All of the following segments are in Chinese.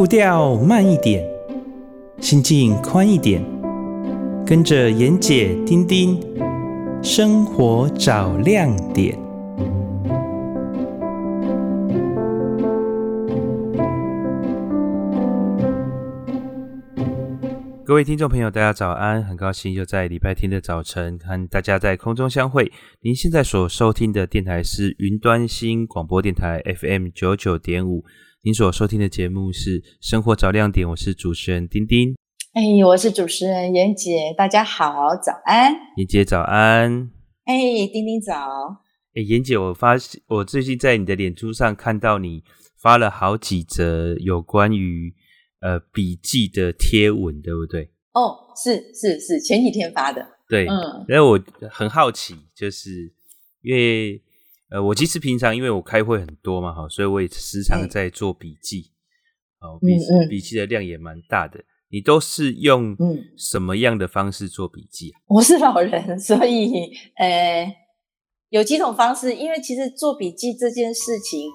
步调慢一点，心境宽一点，跟着妍姐、丁丁，生活找亮点。各位听众朋友，大家早安！很高兴又在礼拜天的早晨和大家在空中相会。您现在所收听的电台是云端新广播电台 FM 九九点五。您所收听的节目是《生活找亮点》，我是主持人丁丁。哎，我是主持人妍姐，大家好，早安！妍姐早安！哎，丁丁早！哎，妍姐，我发现我最近在你的脸书上看到你发了好几则有关于。呃，笔记的贴文对不对？哦，是是是，前几天发的。对，嗯，因为我很好奇，就是因为呃，我其实平常因为我开会很多嘛，哈，所以我也时常在做笔记，哦、嗯，笔笔记的量也蛮大的。你都是用什么样的方式做笔记啊？我是老人，所以呃，有几种方式，因为其实做笔记这件事情，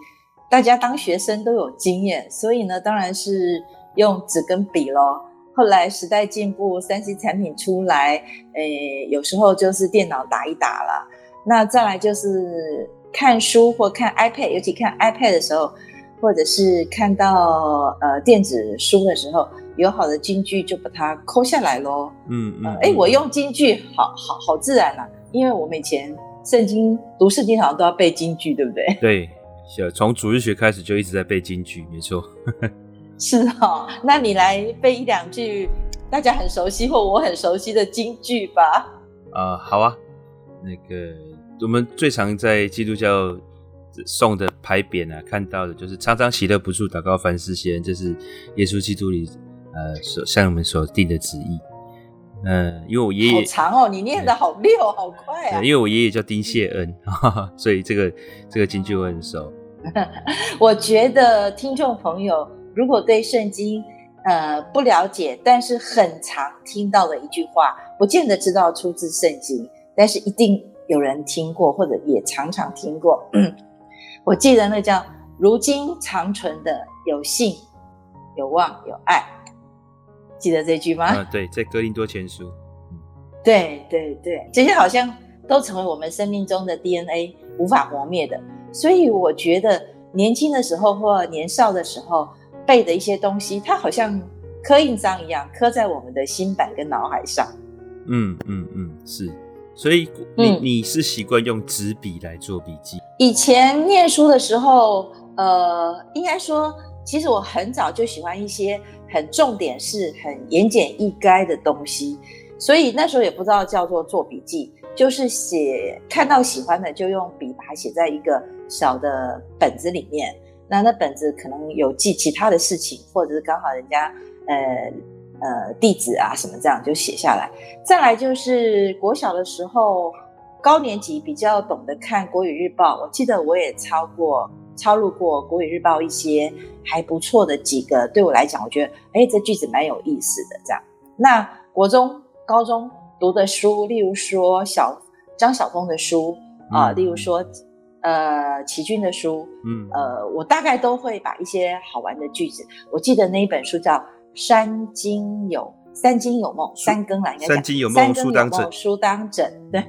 大家当学生都有经验，所以呢，当然是。用纸跟笔咯，后来时代进步三 C 产品出来，诶，有时候就是电脑打一打了。那再来就是看书或看 iPad，尤其看 iPad 的时候，或者是看到呃电子书的时候，有好的金句就把它抠下来咯。嗯嗯，哎、呃，我用金句好好好自然啊，因为我们以前圣经读圣经好像都要背金句，对不对？对，从主日学开始就一直在背金句，没错。是哦，那你来背一两句大家很熟悉或我很熟悉的金句吧。啊、呃，好啊。那个我们最常在基督教送的牌匾啊，看到的就是常常喜乐不住，祷告凡事谢恩，这是耶稣基督里呃所向我们所定的旨意。嗯、呃，因为我爷爷好长哦，你念得好溜，好快啊。因为我爷爷叫丁谢恩，哈哈，所以这个这个金句我很熟。我觉得听众朋友。如果对圣经，呃，不了解，但是很常听到的一句话，不见得知道出自圣经，但是一定有人听过，或者也常常听过。我记得那叫“如今长存的有信、有望、有爱”，记得这句吗？啊，对，在哥林多前书。对对对，这些好像都成为我们生命中的 DNA，无法磨灭的。所以我觉得年轻的时候或年少的时候。背的一些东西，它好像刻印章一样，刻在我们的心板跟脑海上。嗯嗯嗯，是。所以你、嗯、你是习惯用纸笔来做笔记？以前念书的时候，呃，应该说，其实我很早就喜欢一些很重点是很言简意赅的东西，所以那时候也不知道叫做做笔记，就是写看到喜欢的就用笔把它写在一个小的本子里面。那那本子可能有记其他的事情，或者是刚好人家呃呃地址啊什么这样就写下来。再来就是国小的时候，高年级比较懂得看国语日报，我记得我也抄过抄录过国语日报一些还不错的几个，对我来讲，我觉得哎这句子蛮有意思的这样。那国中、高中读的书，例如说小张晓峰的书啊，例如说。呃，齐军的书，嗯，呃，我大概都会把一些好玩的句子。我记得那一本书叫《三更有三更有梦》，三更来应该讲。三更有梦，书当枕。书当枕，对，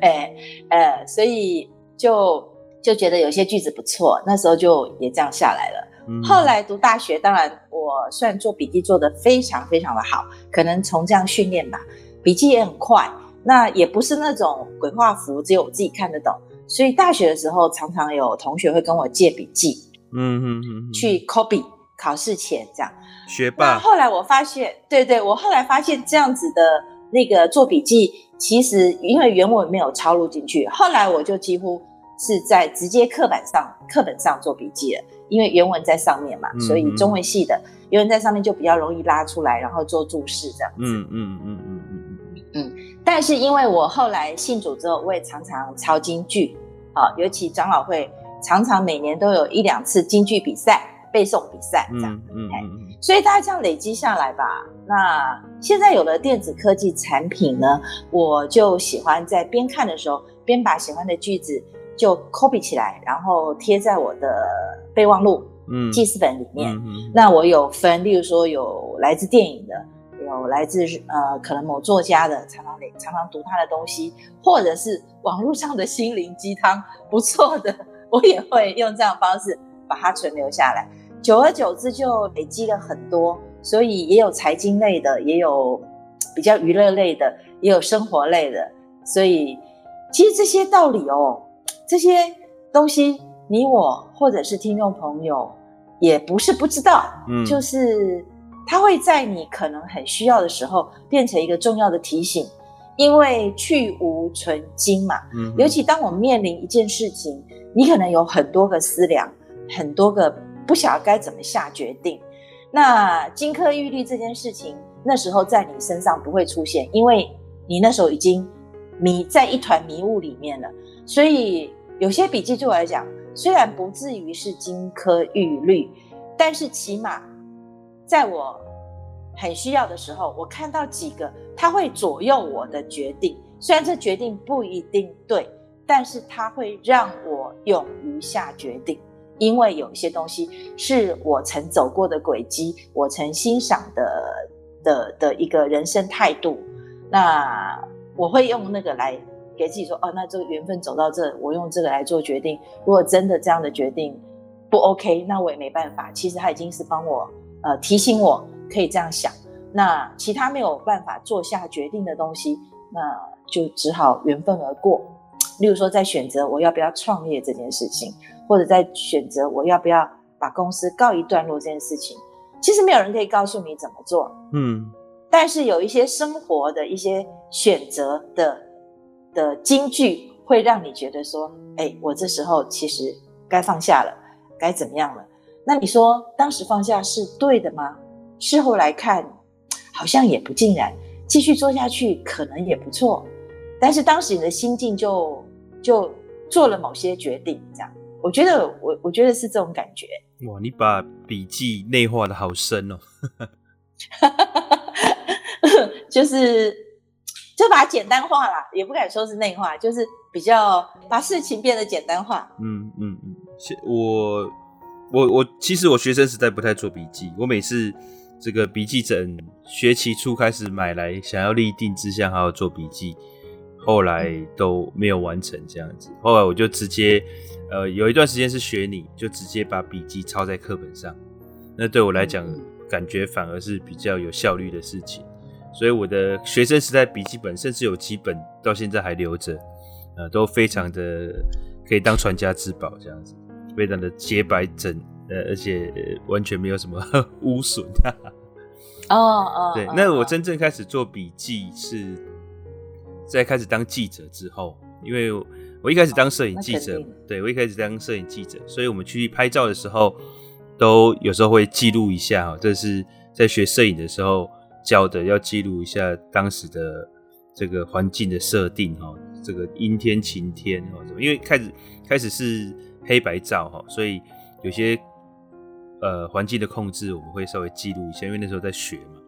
呃，所以就就觉得有些句子不错，那时候就也这样下来了。嗯、后来读大学，当然我算做笔记做得非常非常的好，可能从这样训练吧，笔记也很快。那也不是那种鬼画符，只有我自己看得懂。所以大学的时候，常常有同学会跟我借笔记，嗯嗯嗯，去 copy 考试前这样。学霸。后来我发现，对对，我后来发现这样子的那个做笔记，其实因为原文没有抄录进去，后来我就几乎是在直接课本上课本上做笔记了，因为原文在上面嘛，嗯、所以中文系的原文在上面就比较容易拉出来，然后做注释这样子。嗯嗯嗯嗯嗯嗯嗯。但是因为我后来信主之后，我也常常抄金句，啊，尤其长老会常常每年都有一两次金句比赛、背诵比赛这样，嗯嗯，嗯，所以大家这样累积下来吧。那现在有了电子科技产品呢，我就喜欢在边看的时候边把喜欢的句子就 copy 起来，然后贴在我的备忘录嗯，记事本里面。嗯嗯、那我有分，例如说有来自电影的，有来自呃可能某作家的，常常常常读他的东西，或者是网络上的心灵鸡汤不错的，我也会用这样方式把它存留下来。久而久之就累积了很多，所以也有财经类的，也有比较娱乐类的，也有生活类的。所以其实这些道理哦，这些东西你我或者是听众朋友也不是不知道，嗯，就是它会在你可能很需要的时候变成一个重要的提醒，因为去无存精嘛，嗯，尤其当我们面临一件事情，你可能有很多个思量，很多个。不晓得该怎么下决定，那金科玉律这件事情，那时候在你身上不会出现，因为你那时候已经迷在一团迷雾里面了。所以有些笔记对我来讲，虽然不至于是金科玉律，但是起码在我很需要的时候，我看到几个，它会左右我的决定。虽然这决定不一定对，但是它会让我勇于下决定。因为有一些东西是我曾走过的轨迹，我曾欣赏的的的一个人生态度，那我会用那个来给自己说，哦，那这个缘分走到这，我用这个来做决定。如果真的这样的决定不 OK，那我也没办法。其实他已经是帮我呃提醒我可以这样想。那其他没有办法做下决定的东西，那就只好缘分而过。例如说，在选择我要不要创业这件事情。或者在选择我要不要把公司告一段落这件事情，其实没有人可以告诉你怎么做，嗯，但是有一些生活的一些选择的的金句，会让你觉得说，哎，我这时候其实该放下了，该怎么样了？那你说当时放下是对的吗？事后来看，好像也不尽然，继续做下去可能也不错，但是当时你的心境就就做了某些决定，这样。我觉得我我觉得是这种感觉。哇，你把笔记内化的好深哦。就是就把它简单化啦，也不敢说是内化，就是比较把事情变得简单化。嗯嗯嗯，我我我其实我学生时代不太做笔记，我每次这个笔记本学期初开始买来，想要立定志向，好好做笔记。后来都没有完成这样子，后来我就直接，呃，有一段时间是学你，就直接把笔记抄在课本上。那对我来讲，感觉反而是比较有效率的事情。所以我的学生时代笔记本，甚至有几本到现在还留着，呃，都非常的可以当传家之宝这样子，非常的洁白整，呃，而且完全没有什么 污损。哦哦，对，那我真正开始做笔记是。在开始当记者之后，因为我一开始当摄影记者，对，我一开始当摄影记者，所以我们去拍照的时候，都有时候会记录一下哈，这是在学摄影的时候教的，要记录一下当时的这个环境的设定哈，这个阴天、晴天哈，因为开始开始是黑白照哈，所以有些呃环境的控制我们会稍微记录一下，因为那时候在学嘛。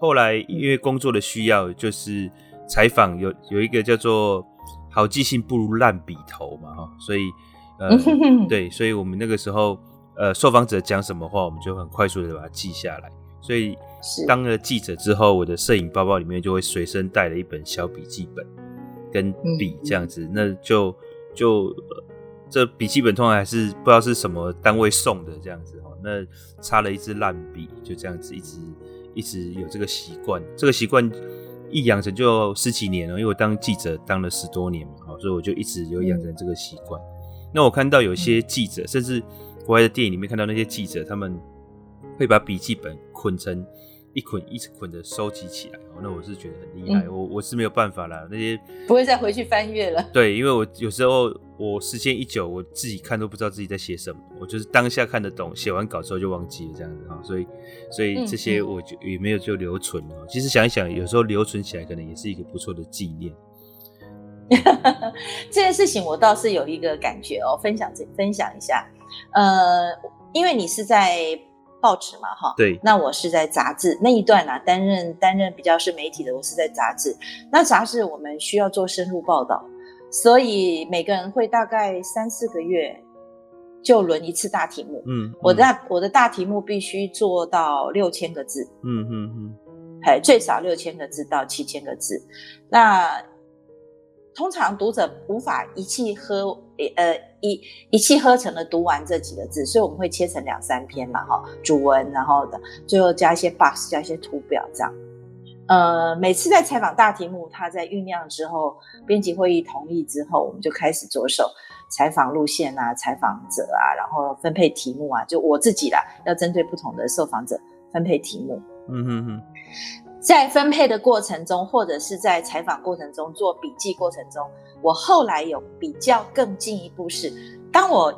后来因为工作的需要，就是。采访有有一个叫做“好记性不如烂笔头”嘛，哈，所以呃，对，所以我们那个时候呃，受访者讲什么话，我们就很快速的把它记下来。所以当了记者之后，我的摄影包包里面就会随身带了一本小笔记本跟笔这样子，那就就、呃、这笔记本通常还是不知道是什么单位送的这样子哈，那插了一支烂笔，就这样子一直一直有这个习惯，这个习惯。一养成就十几年了，因为我当记者当了十多年嘛，所以我就一直有养成这个习惯。那我看到有些记者，甚至国外的电影里面看到那些记者，他们会把笔记本捆成一捆一捆的收集起来。那我是觉得很厉害，我我是没有办法啦，那些不会再回去翻阅了。对，因为我有时候我时间一久，我自己看都不知道自己在写什么，我就是当下看得懂，写完稿之后就忘记了这样子哈。所以所以这些我就也没有就留存了。其实想一想，有时候留存起来可能也是一个不错的纪念。这件事情我倒是有一个感觉哦，分享这分享一下。呃，因为你是在。报纸嘛，哈，对，那我是在杂志那一段啊，担任担任比较是媒体的，我是在杂志。那杂志我们需要做深入报道，所以每个人会大概三四个月，就轮一次大题目。嗯，嗯我的我的大题目必须做到六千个字。嗯嗯嗯，哎，最少六千个字到七千个字。那通常读者无法一气呵呃一一气呵成的读完这几个字，所以我们会切成两三篇嘛，哈，主文，然后的最后加一些 box，加一些图表这样。呃，每次在采访大题目，他在酝酿之后，编辑会议同意之后，我们就开始着手采访路线啊，采访者啊，然后分配题目啊，就我自己啦，要针对不同的受访者分配题目。嗯哼哼，在分配的过程中，或者是在采访过程中做笔记过程中，我后来有比较更进一步是，当我。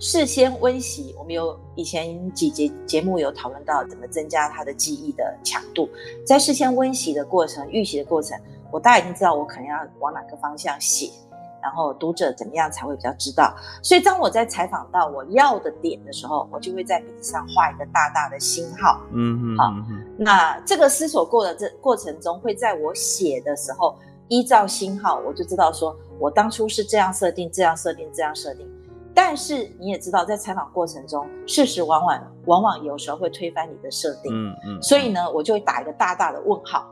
事先温习，我们有以前几节节目有讨论到怎么增加他的记忆的强度。在事先温习的过程、预习的过程，我大概已经知道我可能要往哪个方向写，然后读者怎么样才会比较知道。所以当我在采访到我要的点的时候，我就会在笔记上画一个大大的星号。嗯嗯，好。那这个思索过的这过程中，会在我写的时候依照星号，我就知道说我当初是这样设定、这样设定、这样设定。但是你也知道，在采访过程中，事实往往往往有时候会推翻你的设定。嗯嗯。所以呢，我就会打一个大大的问号，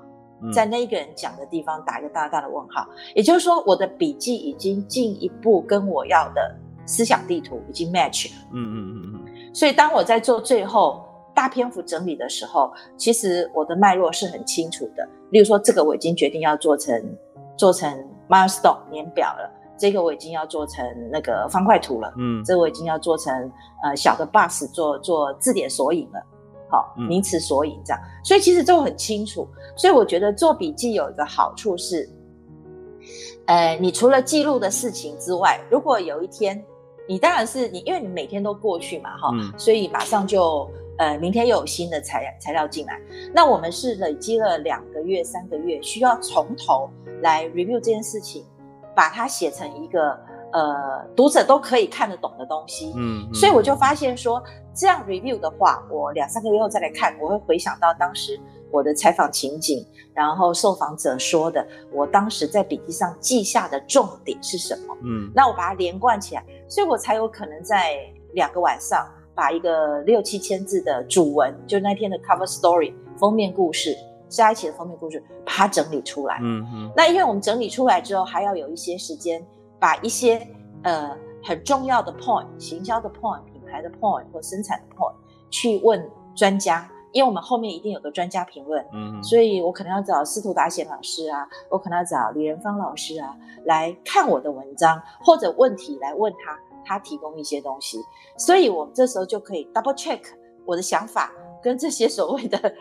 在那一个人讲的地方打一个大大的问号。也就是说，我的笔记已经进一步跟我要的思想地图已经 match 了。嗯嗯嗯嗯。所以当我在做最后大篇幅整理的时候，其实我的脉络是很清楚的。例如说，这个我已经决定要做成做成 milestone 年表了。这个我已经要做成那个方块图了，嗯，这个我已经要做成呃小的 bus 做做字典索引了，好，名词索引这样，所以其实都很清楚。所以我觉得做笔记有一个好处是，呃，你除了记录的事情之外，如果有一天你当然是你，因为你每天都过去嘛，哈，嗯，所以马上就呃明天又有新的材材料进来，那我们是累积了两个月、三个月，需要从头来 review 这件事情。把它写成一个呃读者都可以看得懂的东西，嗯，嗯，所以我就发现说，这样 review 的话，我两三个月后再来看，我会回想到当时我的采访情景，然后受访者说的，我当时在笔记上记下的重点是什么，嗯，那我把它连贯起来，所以我才有可能在两个晚上把一个六七千字的主文，就那天的 cover story 封面故事。加一起的封面故事，把它整理出来。嗯嗯。那因为我们整理出来之后，还要有一些时间，把一些呃很重要的 point、行销的 point、品牌的 point 或生产的 point 去问专家，因为我们后面一定有个专家评论。嗯。所以我可能要找司徒达贤老师啊，我可能要找李仁芳老师啊来看我的文章或者问题来问他，他提供一些东西。所以我们这时候就可以 double check 我的想法跟这些所谓的。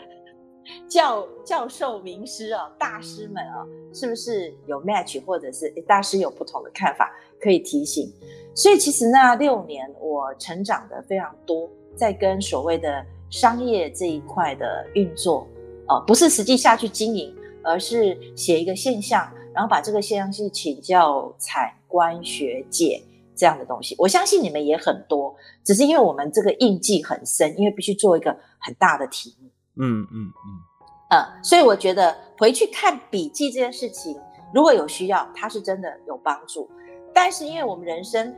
教教授、名师啊，大师们啊，是不是有 match，或者是大师有不同的看法，可以提醒？所以其实那六年我成长的非常多，在跟所谓的商业这一块的运作，呃，不是实际下去经营，而是写一个现象，然后把这个现象去请教采官学界这样的东西。我相信你们也很多，只是因为我们这个印记很深，因为必须做一个很大的题目。嗯嗯嗯，嗯，所以我觉得回去看笔记这件事情，如果有需要，它是真的有帮助。但是因为我们人生，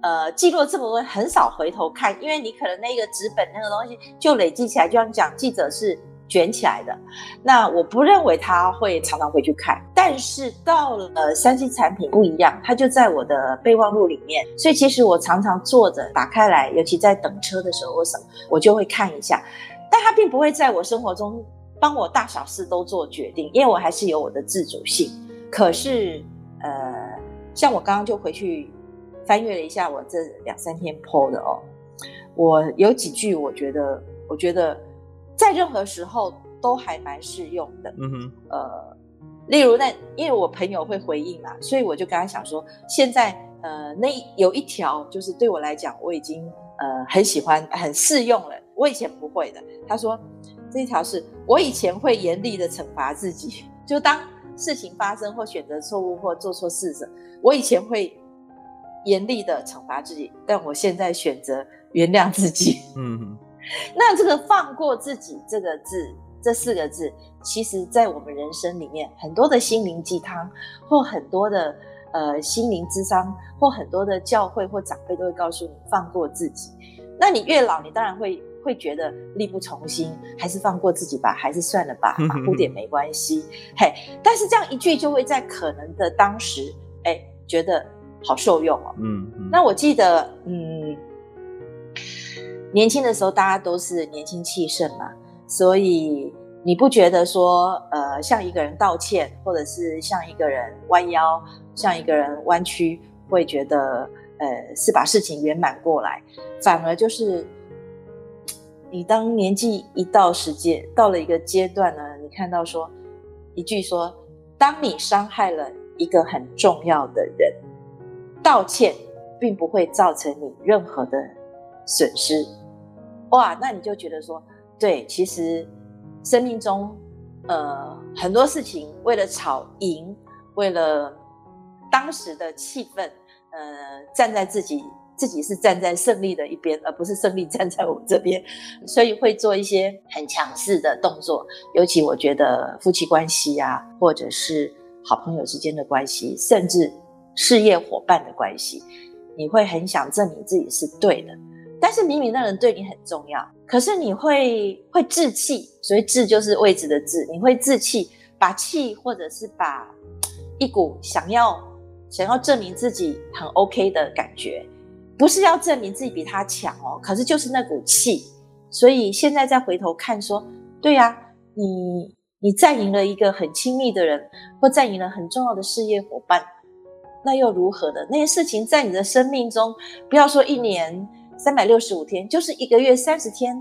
呃，记录了这么多，很少回头看，因为你可能那个纸本那个东西就累积起来，就像讲记者是卷起来的。那我不认为他会常常回去看。但是到了三星产品不一样，它就在我的备忘录里面，所以其实我常常坐着打开来，尤其在等车的时候或什么，我就会看一下。但他并不会在我生活中帮我大小事都做决定，因为我还是有我的自主性。可是，像我刚刚就回去翻阅了一下我这两三天 po 的哦，我有几句我觉得，我觉得在任何时候都还蛮适用的。嗯哼，呃，例如那因为我朋友会回应嘛，所以我就跟他想说，现在呃那有一条就是对我来讲我已经呃很喜欢很适用了。我以前不会的，他说这一条是我以前会严厉的惩罚自己，就当事情发生或选择错误或做错事时，我以前会严厉的惩罚自己，但我现在选择原谅自己。嗯哼，那这个放过自己这个字，这四个字，其实在我们人生里面很多的心灵鸡汤或很多的呃心灵智商或很多的教会或长辈都会告诉你放过自己。那你越老，你当然会会觉得力不从心，还是放过自己吧，还是算了吧，马虎点没关系。嘿，但是这样一句就会在可能的当时，哎，觉得好受用哦。嗯，嗯，那我记得，嗯，年轻的时候大家都是年轻气盛嘛，所以。你不觉得说，呃，向一个人道歉，或者是向一个人弯腰，向一个人弯曲，会觉得，呃，是把事情圆满过来，反而就是，你当年纪一到时间到了一个阶段呢，你看到说一句说，当你伤害了一个很重要的人，道歉并不会造成你任何的损失，哇，那你就觉得说，对，其实。生命中，呃，很多事情为了吵赢，为了当时的气氛，呃，站在自己自己是站在胜利的一边，而不是胜利站在我这边，所以会做一些很强势的动作。尤其我觉得夫妻关系啊，或者是好朋友之间的关系，甚至事业伙伴的关系，你会很想证明自己是对的。但是明明那人对你很重要，可是你会会置气，所以置就是位置的置，你会置气，把气或者是把一股想要想要证明自己很 OK 的感觉，不是要证明自己比他强哦，可是就是那股气，所以现在再回头看说，对呀，你你占赢了一个很亲密的人，或占赢了很重要的事业伙伴，那又如何的？那些事情在你的生命中，不要说一年。三百六十五天，就是一个月三十天，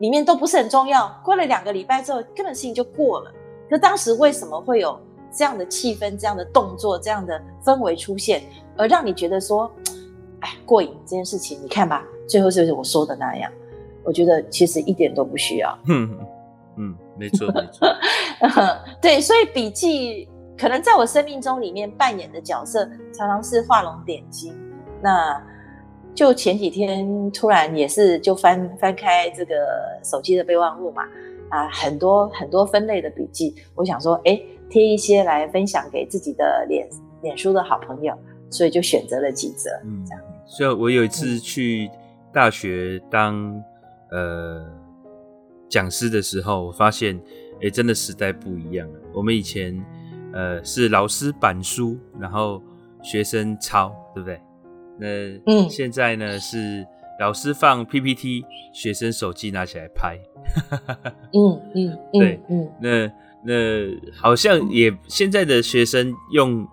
里面都不是很重要。过了两个礼拜之后，根本事情就过了。可当时为什么会有这样的气氛、这样的动作、这样的氛围出现，而让你觉得说，哎，过瘾这件事情？你看吧，最后就是我说的那样。我觉得其实一点都不需要。嗯嗯，没错没错。对，所以笔记可能在我生命中里面扮演的角色，常常是画龙点睛。那。就前几天突然也是就翻翻开这个手机的备忘录嘛，啊，很多很多分类的笔记，我想说，哎，贴一些来分享给自己的脸脸书的好朋友，所以就选择了几则，嗯，这样。所以我有一次去大学当呃讲师的时候，我发现，哎，真的时代不一样了。我们以前呃是老师板书，然后学生抄，对不对？那嗯，现在呢是老师放 PPT，学生手机拿起来拍。嗯嗯，对，嗯，那那好像也现在的学生用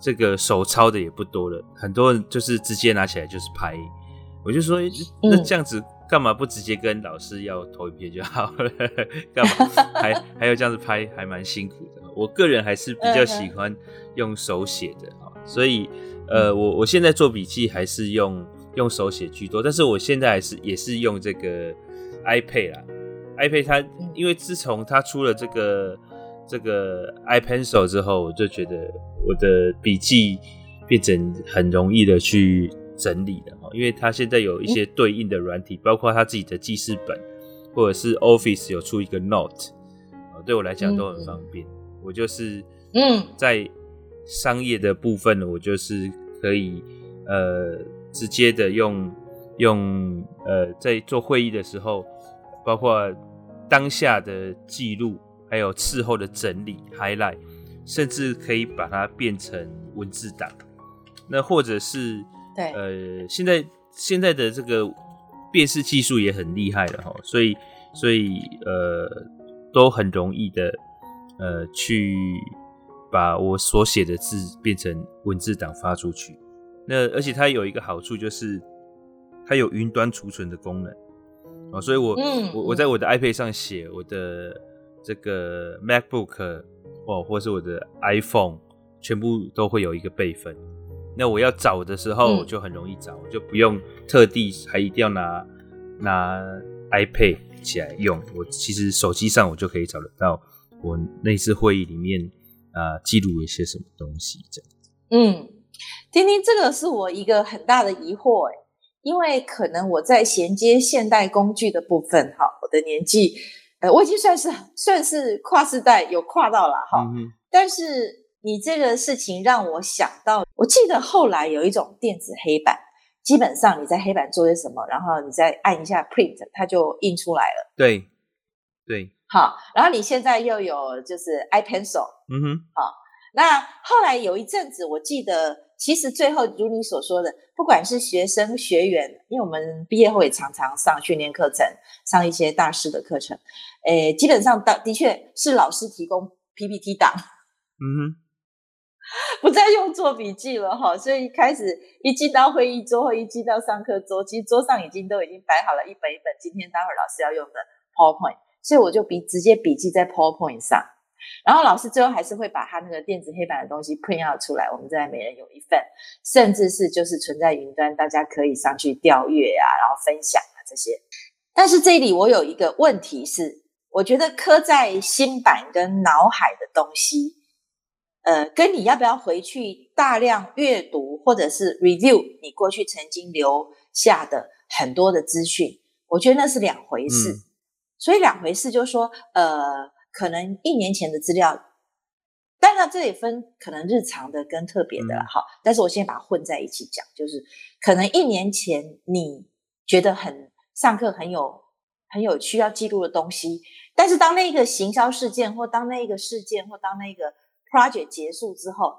这个手抄的也不多了，很多人就是直接拿起来就是拍。我就说，那这样子干嘛不直接跟老师要投影片就好了？干嘛还还要这样子拍，还蛮辛苦的。我个人还是比较喜欢用手写的啊，所以。呃，我我现在做笔记还是用用手写居多，但是我现在还是也是用这个 iPad 啦。iPad 它因为自从它出了这个这个 iPencil 之后，我就觉得我的笔记变成很容易的去整理了哈，因为它现在有一些对应的软体，包括它自己的记事本，或者是 Office 有出一个 Note，对我来讲都很方便。我就是嗯在。商业的部分，我就是可以呃直接的用用呃在做会议的时候，包括当下的记录，还有事后的整理 highlight，甚至可以把它变成文字档。那或者是对呃现在现在的这个辨识技术也很厉害了哈，所以所以呃都很容易的呃去。把我所写的字变成文字档发出去，那而且它有一个好处就是它有云端储存的功能哦，所以我、嗯、我我在我的 iPad 上写我的这个 MacBook 哦，或是我的 iPhone，全部都会有一个备份。那我要找的时候就很容易找，嗯、就不用特地还一定要拿拿 iPad 起来用，我其实手机上我就可以找得到我那次会议里面。啊，记录一些什么东西这样子？嗯，丁丁，这个是我一个很大的疑惑诶，因为可能我在衔接现代工具的部分，哈，我的年纪，呃，我已经算是算是跨世代有跨到了哈，嗯、但是你这个事情让我想到，我记得后来有一种电子黑板，基本上你在黑板做些什么，然后你再按一下 print，它就印出来了。对，对，好，然后你现在又有就是 iPencil，嗯哼，好，那后来有一阵子，我记得其实最后如你所说的，不管是学生学员，因为我们毕业后也常常上训练课程，上一些大师的课程，诶，基本上的的确是老师提供 PPT 档，嗯哼。不再用做笔记了哈，所以一开始一进到会议桌或一进到上课桌，其实桌上已经都已经摆好了一本一本今天待会儿老师要用的 PowerPoint，所以我就笔直接笔记在 PowerPoint 上，然后老师最后还是会把他那个电子黑板的东西 print out 出来，我们再每人有一份，甚至是就是存在云端，大家可以上去调阅啊，然后分享啊这些。但是这里我有一个问题是，我觉得刻在心板跟脑海的东西。呃，跟你要不要回去大量阅读或者是 review 你过去曾经留下的很多的资讯，我觉得那是两回事。嗯、所以两回事就是说，呃，可能一年前的资料，当然这也分可能日常的跟特别的了哈。嗯、但是我先把它混在一起讲，就是可能一年前你觉得很上课很有很有需要记录的东西，但是当那个行销事件或当那个事件或当那个 project 结束之后，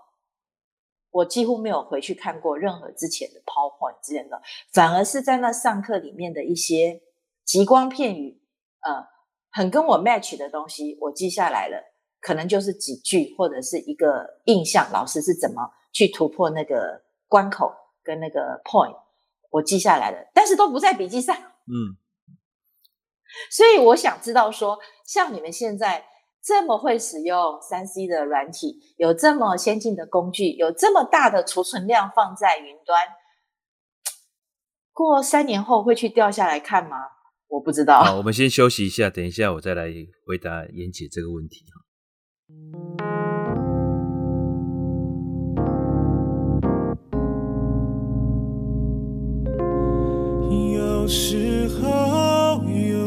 我几乎没有回去看过任何之前的 PowerPoint 之类的，反而是在那上课里面的一些极光片语，呃，很跟我 match 的东西，我记下来了，可能就是几句或者是一个印象，老师是怎么去突破那个关口跟那个 point，我记下来了，但是都不在笔记上。嗯，所以我想知道说，像你们现在。这么会使用三 C 的软体，有这么先进的工具，有这么大的储存量放在云端，过三年后会去掉下来看吗？我不知道。好，我们先休息一下，等一下我再来回答妍姐这个问题。有时候，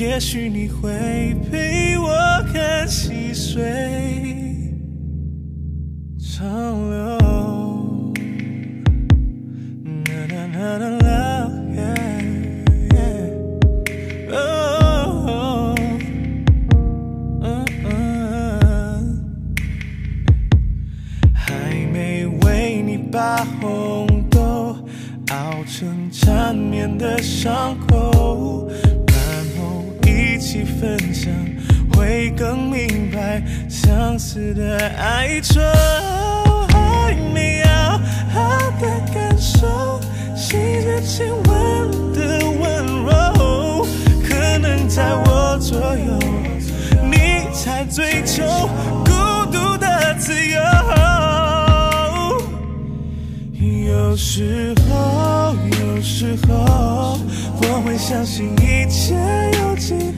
也许你会陪我看细水。长流，还没为你把红豆熬成缠绵的伤口，一起分享，会更明白相思的哀愁。还没有好的感受，细节亲吻的温柔，可能在我左右，你才追求孤独的自由。有时候，有时候，我会相信一切有尽，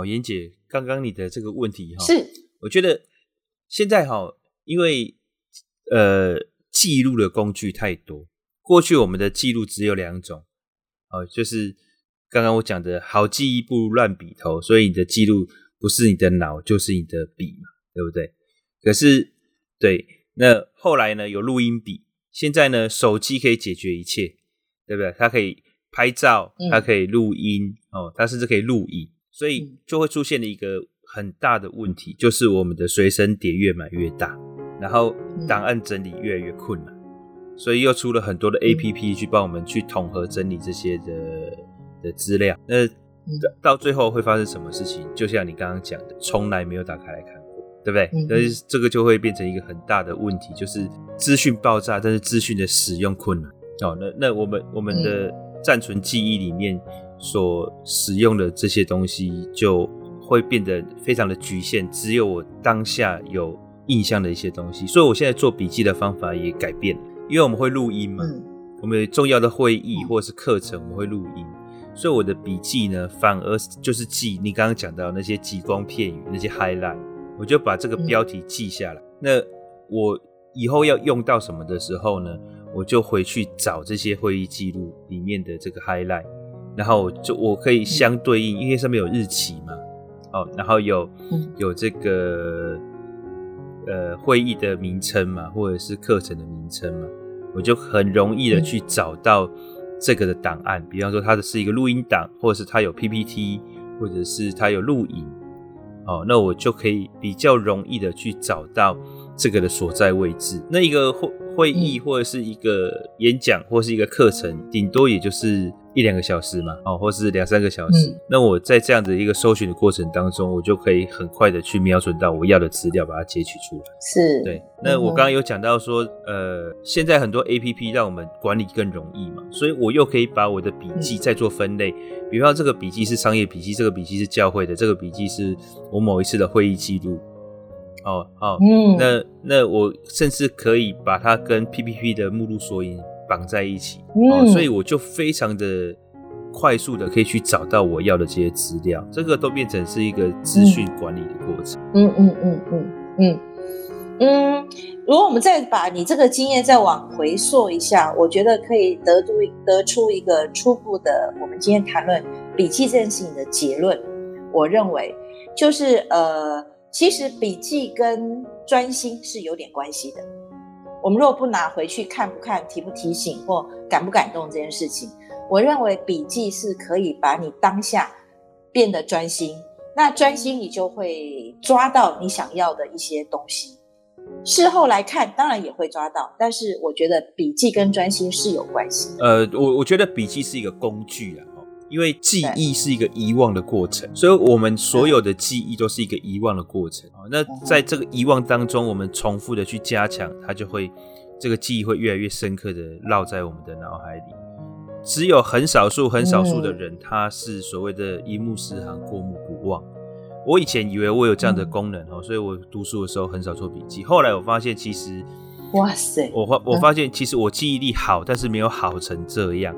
好，妍姐，刚刚你的这个问题哈，是，我觉得现在哈，因为呃记录的工具太多，过去我们的记录只有两种，哦，就是刚刚我讲的好记忆不如乱笔头，所以你的记录不是你的脑就是你的笔嘛，对不对？可是对，那后来呢有录音笔，现在呢手机可以解决一切，对不对？它可以拍照，它可以录音，嗯、哦，它甚至可以录影。所以就会出现了一个很大的问题，就是我们的随身碟越买越大，然后档案整理越来越困难，所以又出了很多的 APP 去帮我们去统合整理这些的的资料。那到最后会发生什么事情？就像你刚刚讲的，从来没有打开来看过，对不对？但是这个就会变成一个很大的问题，就是资讯爆炸，但是资讯的使用困难。哦，那那我们我们的暂存记忆里面。所使用的这些东西就会变得非常的局限，只有我当下有印象的一些东西。所以我现在做笔记的方法也改变了，因为我们会录音嘛，嗯、我们有重要的会议或者是课程，我们会录音，所以我的笔记呢，反而就是记你刚刚讲到那些吉光片语那些 highlight，我就把这个标题记下来。嗯、那我以后要用到什么的时候呢，我就回去找这些会议记录里面的这个 highlight。然后就我可以相对应，因为上面有日期嘛，哦，然后有有这个呃会议的名称嘛，或者是课程的名称嘛，我就很容易的去找到这个的档案。比方说，它的是一个录音档，或者是它有 PPT，或者是它有录影，哦，那我就可以比较容易的去找到这个的所在位置。那一个会会议或者是一个演讲或者是一个课程，顶多也就是。一两个小时嘛，哦，或是两三个小时。嗯、那我在这样的一个搜寻的过程当中，我就可以很快的去瞄准到我要的资料，把它截取出来。是，对。那我刚刚有讲到说，呃，现在很多 APP 让我们管理更容易嘛，所以我又可以把我的笔记再做分类。嗯、比方这个笔记是商业笔记，这个笔记是教会的，这个笔记是我某一次的会议记录。哦，好，嗯，那那我甚至可以把它跟 PPP 的目录索引。绑在一起，嗯、哦，所以我就非常的快速的可以去找到我要的这些资料，这个都变成是一个资讯管理的过程。嗯嗯嗯嗯嗯嗯。如果我们再把你这个经验再往回溯一下，我觉得可以得出得出一个初步的，我们今天谈论笔记这件事情的结论。我认为就是呃，其实笔记跟专心是有点关系的。我们如果不拿回去看不看、提不提醒或感不感动这件事情，我认为笔记是可以把你当下变得专心。那专心，你就会抓到你想要的一些东西。事后来看，当然也会抓到，但是我觉得笔记跟专心是有关系。呃，我我觉得笔记是一个工具啊，因为记忆是一个遗忘的过程，所以我们所有的记忆都是一个遗忘的过程。那在这个遗忘当中，我们重复的去加强，它就会这个记忆会越来越深刻的烙在我们的脑海里。只有很少数很少数的人，他是所谓的“一目十行，过目不忘”。我以前以为我有这样的功能哦，所以我读书的时候很少做笔记。后来我发现，其实哇塞，我发我发现其实我记忆力好，但是没有好成这样。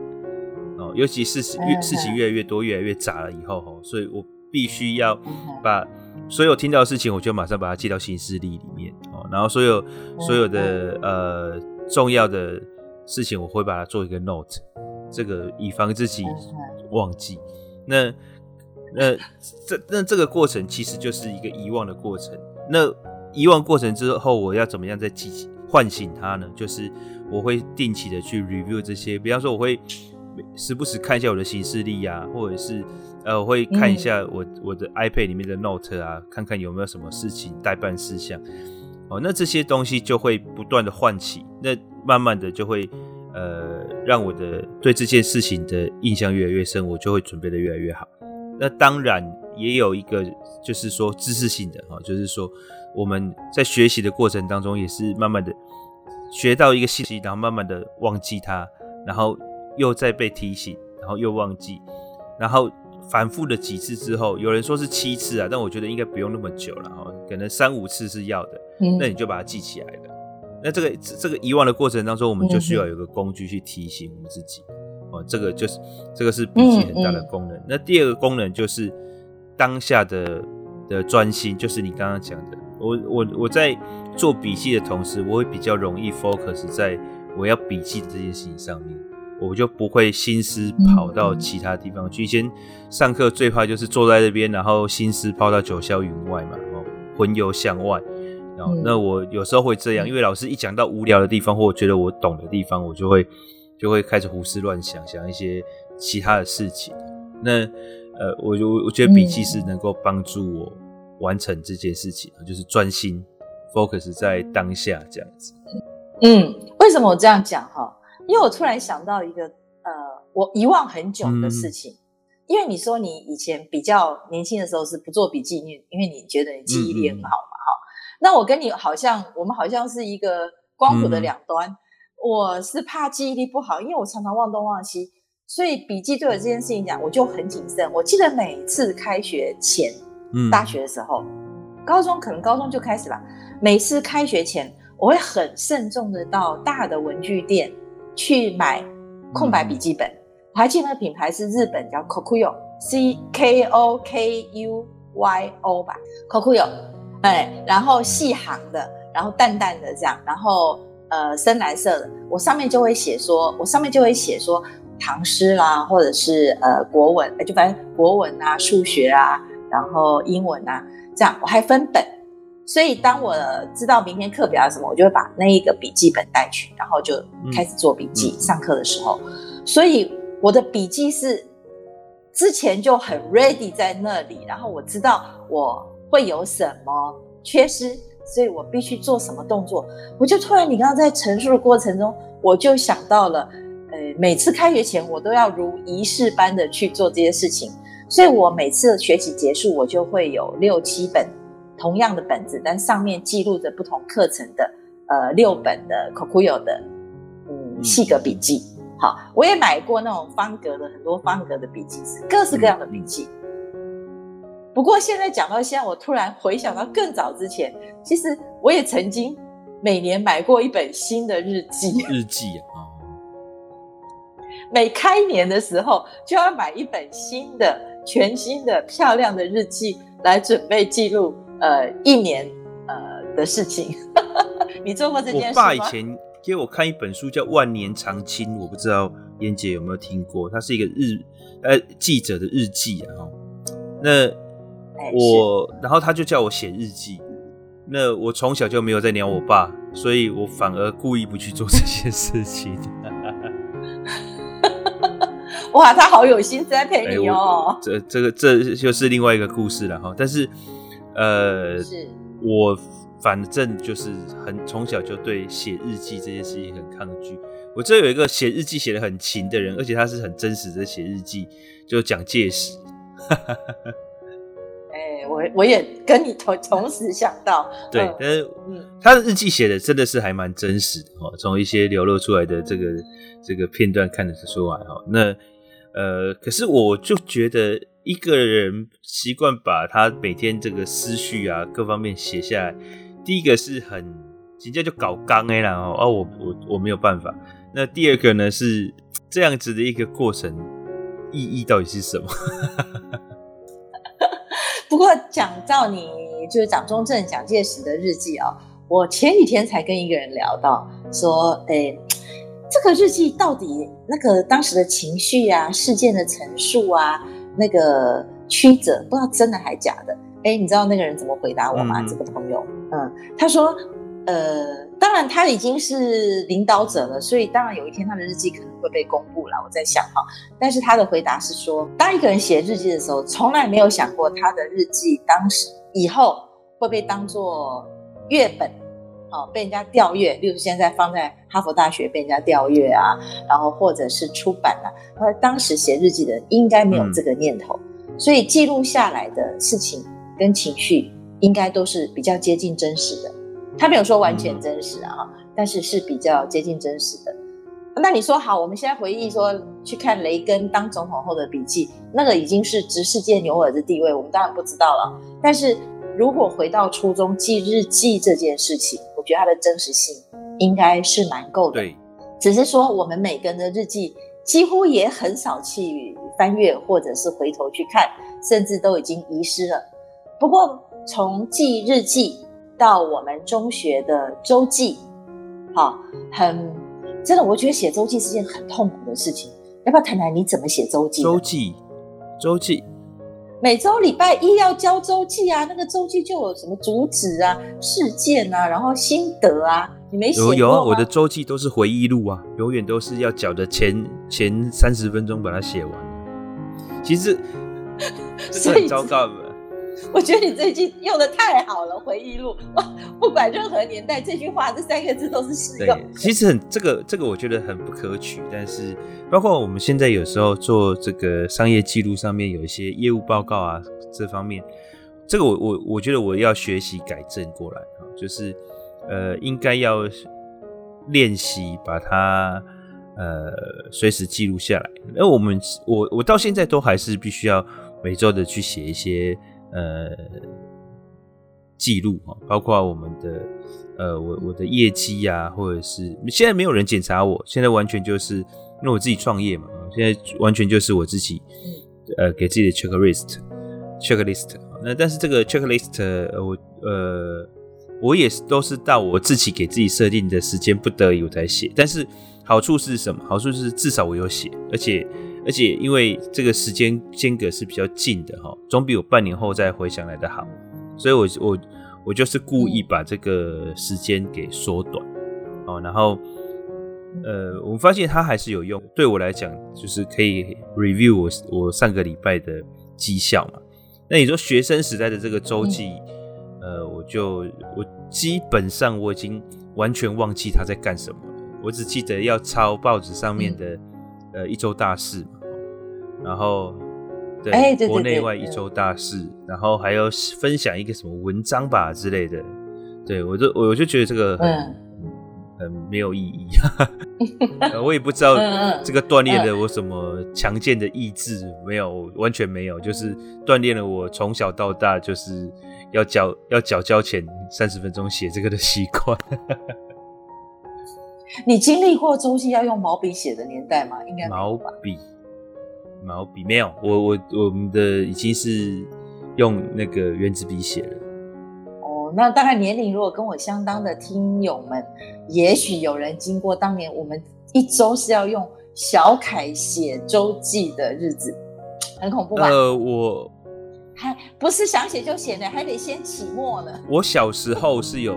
尤其是事越事情越来越多，越来越杂了以后吼，所以我必须要把所有听到的事情，我就马上把它记到行事历里面哦。然后所有所有的呃重要的事情，我会把它做一个 note，这个以防自己忘记。那那这那这个过程其实就是一个遗忘的过程。那遗忘过程之后，我要怎么样再记唤醒它呢？就是我会定期的去 review 这些，比方说我会。时不时看一下我的行事历啊，或者是呃，我会看一下我我的 iPad 里面的 Note 啊，看看有没有什么事情待办事项。哦，那这些东西就会不断的唤起，那慢慢的就会呃，让我的对这件事情的印象越来越深，我就会准备的越来越好。那当然，也有一个就是说知识性的哈，就是说我们在学习的过程当中，也是慢慢的学到一个信息，然后慢慢的忘记它，然后又再被提醒，然后又忘记，然后反复了几次之后，有人说是七次啊，但我觉得应该不用那么久了哦，可能三五次是要的，那你就把它记起来了。那这个这个遗忘的过程当中，我们就需要有个工具去提醒我们自己。哦，这个就是这个是笔记很大的功能。那第二个功能就是当下的的专心，就是你刚刚讲的。我我我在做笔记的同时，我会比较容易 focus 在我要笔记的这件事情上面，我就不会心思跑到其他地方去。以前上课最怕就是坐在这边，然后心思抛到九霄云外嘛，然后魂游向外。然后那我有时候会这样，因为老师一讲到无聊的地方，或我觉得我懂的地方，我就会。就会开始胡思乱想，想一些其他的事情。那呃，我就我觉得笔记是能够帮助我完成这件事情，嗯、就是专心 focus 在当下这样子。嗯，为什么我这样讲哈？因为我突然想到一个呃，我遗忘很久的事情。嗯、因为你说你以前比较年轻的时候是不做笔记，因因为你觉得你记忆力很好嘛哈。嗯嗯，那我跟你好像，我们好像是一个光谱的两端。嗯我是怕记忆力不好，因为我常常忘东忘西，所以笔记对我这件事情讲，我就很谨慎。我记得每次开学前，嗯，大学的时候，高中可能高中就开始吧。每次开学前，我会很慎重的到大的文具店去买空白笔记本。我还记得那个品牌是日本叫 Kokuyo，C K O K U Y O 吧，Kokuyo，哎，然后细行的，然后淡淡的这样，然后。呃，深蓝色的，我上面就会写说，我上面就会写说唐诗啦，或者是呃国文，就反正国文啊、数学啊，然后英文啊，这样我还分本，所以当我知道明天课表是什么，我就会把那一个笔记本带去，然后就开始做笔记。嗯、上课的时候，所以我的笔记是之前就很 ready 在那里，然后我知道我会有什么缺失。所以我必须做什么动作，我就突然你刚刚在陈述的过程中，我就想到了，呃，每次开学前我都要如仪式般的去做这些事情，所以我每次学习结束，我就会有六七本同样的本子，但上面记录着不同课程的，呃，六本的 Kokuyo 的，嗯，细格笔记。好，我也买过那种方格的，很多方格的笔记，各式各样的笔记。不过现在讲到现在，我突然回想到更早之前，其实我也曾经每年买过一本新的日记。日记啊，每开年的时候就要买一本新的、全新的、漂亮的日记来准备记录呃一年呃的事情。你做过这件事吗？我爸以前给我看一本书叫《万年长青》，我不知道燕姐有没有听过？它是一个日呃记者的日记啊。那我，然后他就叫我写日记。那我从小就没有在鸟我爸，所以我反而故意不去做这些事情。哇，他好有心在陪你哦。这这个这就是另外一个故事了哈。但是，呃，是我反正就是很从小就对写日记这件事情很抗拒。我这有一个写日记写的很勤的人，而且他是很真实的写日记，就蒋介石。哎我我也跟你同同时想到，对，但是他的日记写的真的是还蛮真实的哦，从一些流露出来的这个这个片段看得出来哈。那呃，可是我就觉得一个人习惯把他每天这个思绪啊各方面写下来，第一个是很直接就搞刚哎啦哦，我我我没有办法。那第二个呢是这样子的一个过程，意义到底是什么？不过讲到你就是蒋中正、蒋介石的日记啊、我前几天才跟一个人聊到，说，诶，这个日记到底那个当时的情绪啊、事件的陈述啊、那个曲折，不知道真的还假的？哎，你知道那个人怎么回答我吗？嗯、这个朋友，嗯，他说，呃。当然，他已经是领导者了，所以当然有一天他的日记可能会被公布了。我在想哈，但是他的回答是说，当一个人写日记的时候，从来没有想过他的日记当时以后会被当做月本，哦，被人家调阅，例如现在放在哈佛大学被人家调阅啊，然后或者是出版啊。他当时写日记的人应该没有这个念头。所以记录下来的事情跟情绪应该都是比较接近真实的。他没有说完全真实啊，嗯、但是是比较接近真实的。那你说好，我们现在回忆说去看雷根当总统后的笔记，那个已经是直世界牛耳的地位，我们当然不知道了。但是如果回到初中记日记这件事情，我觉得它的真实性应该是蛮够的。对，只是说我们每个人的日记几乎也很少去翻阅，或者是回头去看，甚至都已经遗失了。不过从记日记到我们中学的周记，好，很。真的，我觉得写周记是件很痛苦的事情。要不要谈谈你怎么写周记？周记，周记，每周礼拜一要交周记啊。那个周记就有什么主旨啊、事件啊，然后心得啊。你没写？有有啊，我的周记都是回忆录啊，永远都是要缴的前前三十分钟把它写完。其实这很糟糕的。我觉得你最近用的太好了，回忆录哇，不管任何年代，这句话这三个字都是适用。其实很这个这个我觉得很不可取，但是包括我们现在有时候做这个商业记录上面有一些业务报告啊，这方面，这个我我我觉得我要学习改正过来啊，就是呃应该要练习把它呃随时记录下来。那我们我我到现在都还是必须要每周的去写一些。呃，记录哈，包括我们的呃，我我的业绩呀，或者是现在没有人检查我，现在完全就是因为我自己创业嘛，现在完全就是我自己呃给自己的 checklist checklist。那但是这个 checklist 我呃我也都是到我自己给自己设定的时间不得已我才写，但是好处是什么？好处是至少我有写，而且。而且因为这个时间间隔是比较近的哈，总比我半年后再回想来的好，所以我我我就是故意把这个时间给缩短。哦，然后呃，我们发现它还是有用，对我来讲就是可以 review 我我上个礼拜的绩效嘛。那你说学生时代的这个周记，呃，我就我基本上我已经完全忘记他在干什么了，我只记得要抄报纸上面的。呃，一周大事嘛，然后对，国内外一周大事，然后还要分享一个什么文章吧之类的，对我就我就觉得这个很、嗯、很没有意义，我也不知道这个锻炼了我什么强健的意志，没有，完全没有，就是锻炼了我从小到大就是要交要缴交钱三十分钟写这个的习惯。你经历过周记要用毛笔写的年代吗？应该毛笔，毛笔没有。我我我们的已经是用那个原子笔写了。哦，那大概年龄如果跟我相当的听友们，也许有人经过当年我们一周是要用小楷写周记的日子，很恐怖吧？呃，我还不是想写就写呢，还得先起墨呢。我小时候是有。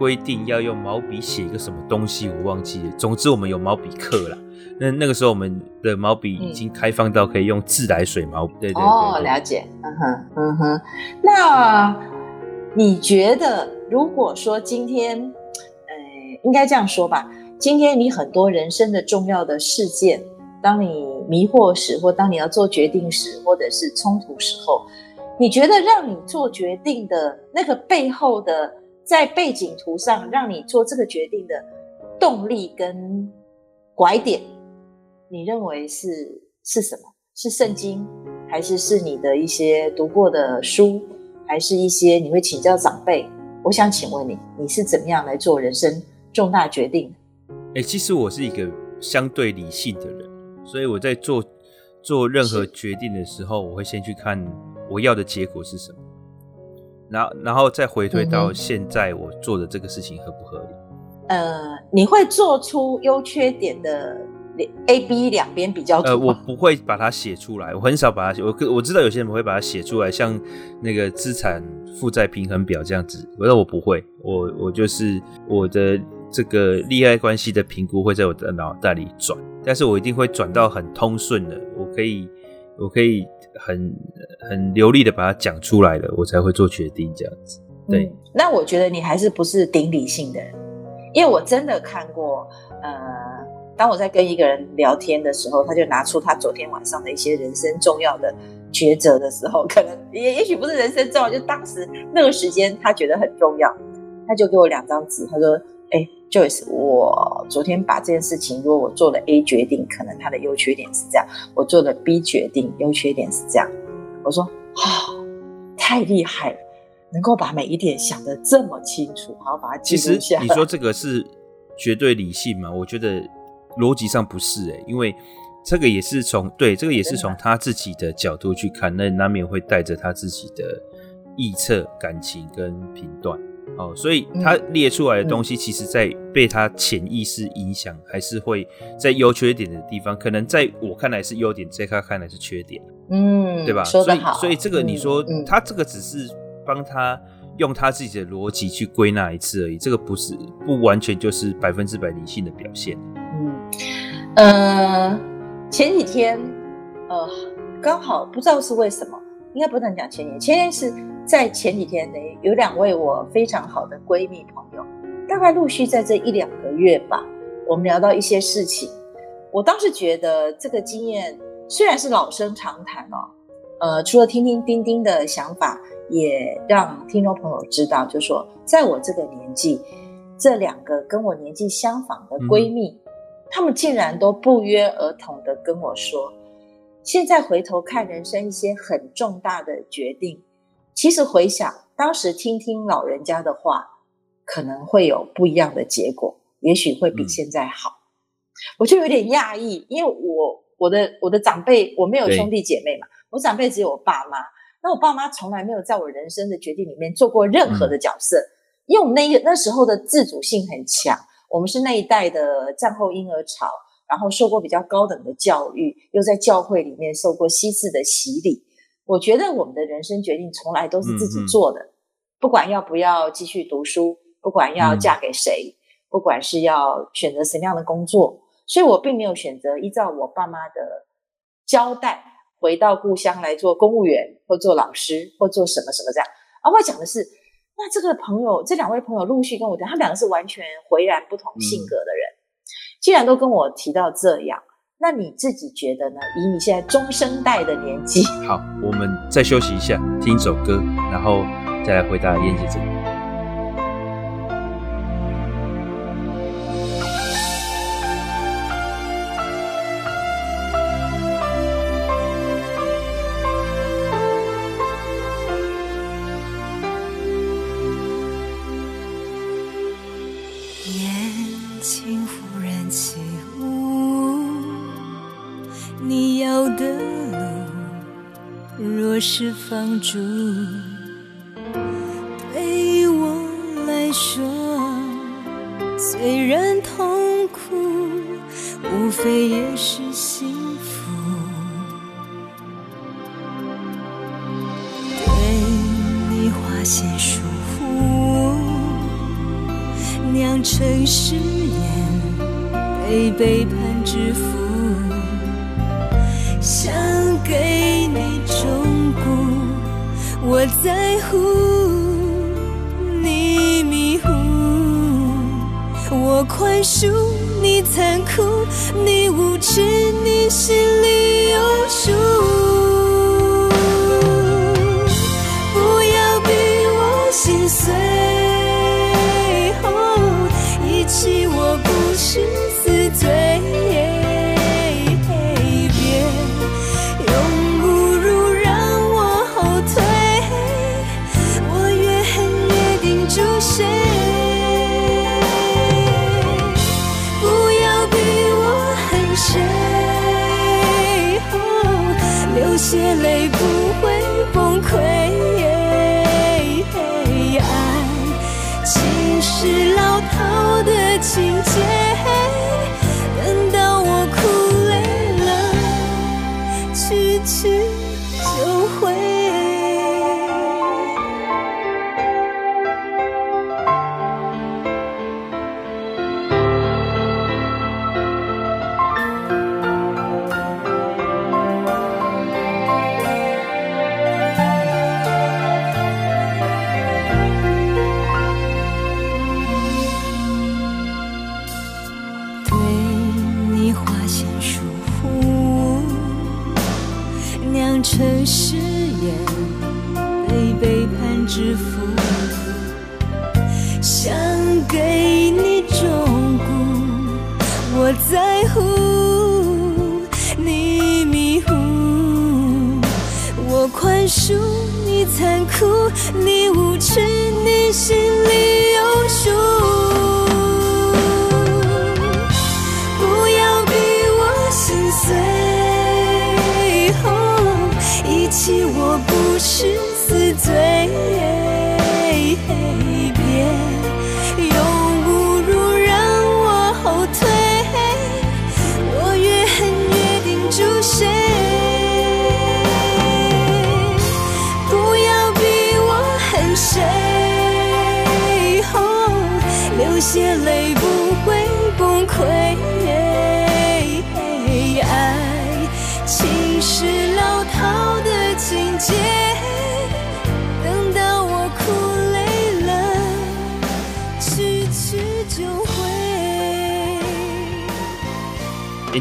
规定要用毛笔写一个什么东西，我忘记了。总之，我们有毛笔课了。那那个时候，我们的毛笔已经开放到可以用自来水毛笔。对对对，对。哦，了解。嗯哼，嗯哼。那你觉得，如果说今天，呃，应该这样说吧？今天你很多人生的重要的事件，当你迷惑时，或当你要做决定时，或者是冲突时候，你觉得让你做决定的那个背后的？在背景图上让你做这个决定的动力跟拐点，你认为是是什么？是圣经，还是是你的一些读过的书，还是一些你会请教长辈？我想请问你，你是怎么样来做人生重大决定？欸，其实我是一个相对理性的人，所以我在做做任何决定的时候，我会先去看我要的结果是什么。然后，然后再回推到现在我做的这个事情合不合理？呃，你会做出优缺点的 A、B 两边比较？呃，我不会把它写出来，我很少把它写。我我知道有些人会把它写出来，像那个资产负债平衡表这样子。我说我不会，我我就是我的这个利害关系的评估会在我的脑袋里转，但是我一定会转到很通顺的，我可以，我可以。很很流利的把它讲出来了，我才会做决定这样子。对、嗯，那我觉得你还是不是顶理性的人，因为我真的看过，呃，当我在跟一个人聊天的时候，他就拿出他昨天晚上的一些人生重要的抉择的时候，可能也也许不是人生重要，就当时那个时间他觉得很重要，他就给我两张纸，他说：“哎，Joyce，我昨天把这件事情，如果我做了 A 决定，可能它的优缺点是这样；我做了 B 决定，优缺点是这样。”我说：“啊、哦，太厉害了，能够把每一点想得这么清楚，然后把它记录下来。”其实你说这个是绝对理性吗？我觉得。逻辑上不是诶、欸，因为这个也是从对这个也是从他自己的角度去看，那难免会带着他自己的臆测、感情跟评断哦，所以他列出来的东西，其实在被他潜意识影响，还是会在优缺点的地方，可能在我看来是优点，在他看来是缺点，嗯，对吧？所以所以这个你说、嗯嗯、他这个只是帮他用他自己的逻辑去归纳一次而已，这个不是不完全就是百分之百理性的表现。嗯。呃，前几天，呃，刚好不知道是为什么，应该不能讲前年，前年是在前几天呢，有两位我非常好的闺蜜朋友，大概陆续在这一两个月吧，我们聊到一些事情，我当时觉得这个经验虽然是老生常谈哦，呃，除了听听丁丁的想法，也让听众朋友知道，就说，在我这个年纪，这两个跟我年纪相仿的闺蜜。嗯们竟然都不约而同的跟我说，现在回头看人生一些很重大的决定，其实回想当时听听老人家的话，可能会有不一样的结果，也许会比现在好。嗯、我就有点讶异，因为我我的我的长辈我没有兄弟姐妹嘛，我长辈只有我爸妈，那我爸妈从来没有在我人生的决定里面做过任何的角色，嗯、因为我们那个那时候的自主性很强。我们是那一代的战后婴儿潮，然后受过比较高等的教育，又在教会里面受过西式的洗礼。我觉得我们的人生决定从来都是自己做的，嗯嗯，不管要不要继续读书，不管要嫁给谁，嗯、不管是要选择什么样的工作，所以我并没有选择依照我爸妈的交代回到故乡来做公务员，或做老师，或做什么什么这样。而我讲的是。那这个朋友，这两位朋友陆续跟我讲，他们两个是完全浑然不同性格的人。既然都跟我提到这样，那你自己觉得呢？以你现在中生代的年纪，好，我们再休息一下，听一首歌，然后再来回答燕姐这个。是放逐，对我来说，虽然痛苦，无非也是幸福。对你花谢疏忽，酿成誓言，被背叛之苦。哭你迷糊，我宽恕你残酷，你无知，你心里有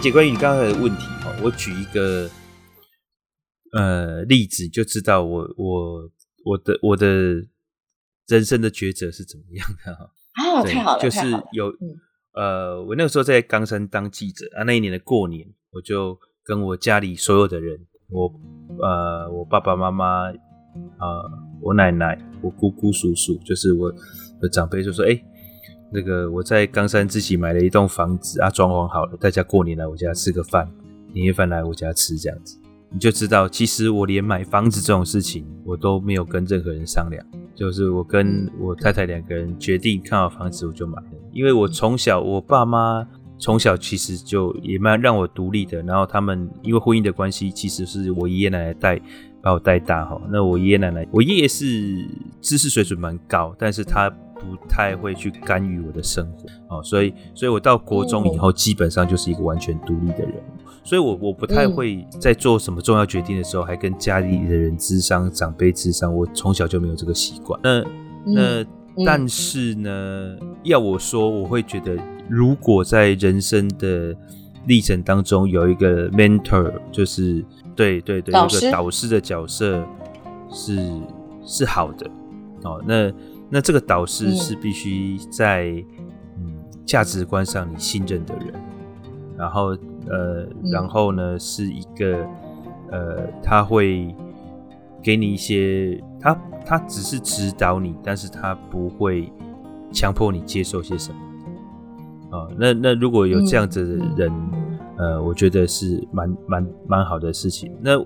姐，关于你刚才的问题哈，我举一个呃例子，就知道我我我的我的人生的抉择是怎么样的哈。啊，太好了，就是有、嗯、呃，我那个时候在冈山当记者啊，那一年的过年，我就跟我家里所有的人。我呃，我爸爸妈妈，啊，我奶奶，我姑姑叔叔，就是我的长辈，就说：“哎、欸，那个我在冈山自己买了一栋房子啊，装潢好了，大家过年来我家吃个饭，年夜饭来我家吃，这样子，你就知道，其实我连买房子这种事情，我都没有跟任何人商量，就是我跟我太太两个人决定看好房子我就买了，因为我从小我爸妈。”从小其实就也蛮让我独立的，然后他们因为婚姻的关系，其实是我爷爷奶奶带把我带大哈。那我爷爷奶奶，我爷爷是知识水准蛮高，但是他不太会去干预我的生活哦，所以，所以我到国中以后，基本上就是一个完全独立的人，所以我我不太会在做什么重要决定的时候，还跟家里的人智商、长辈智商，我从小就没有这个习惯。那那但是呢，要我说，我会觉得。如果在人生的历程当中有一个 mentor，就是对对对，有一个导师的角色是是好的哦。那那这个导师是必须在嗯价值观上你信任的人，然后呃，然后呢是一个呃，他会给你一些，他他只是指导你，但是他不会强迫你接受些什么。啊、哦，那那如果有这样子的人，嗯、呃，我觉得是蛮蛮蛮好的事情。那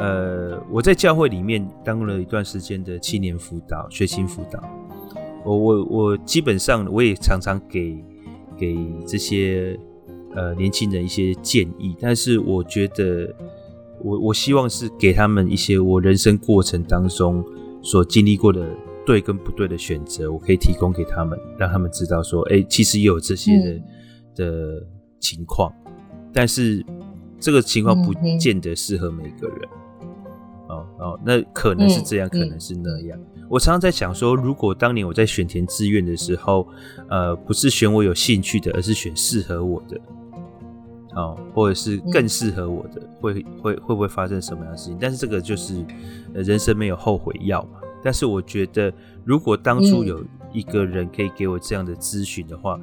呃，我在教会里面当了一段时间的青年辅导、学青辅导，我我我基本上我也常常给给这些呃年轻人一些建议，但是我觉得我我希望是给他们一些我人生过程当中所经历过的。对跟不对的选择，我可以提供给他们，让他们知道说，哎，其实也有这些的、嗯、的情况，但是这个情况不见得适合每个人。哦哦，那可能是这样，嗯、可能是那样。嗯、我常常在想说，如果当年我在选填志愿的时候，呃，不是选我有兴趣的，而是选适合我的，哦，或者是更适合我的，嗯、会会会不会发生什么样的事情？但是这个就是，呃，人生没有后悔药嘛。但是我觉得，如果当初有一个人可以给我这样的咨询的话，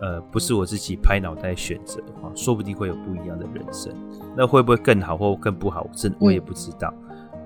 嗯、呃，不是我自己拍脑袋选择的话，说不定会有不一样的人生。那会不会更好或更不好？真我也不知道。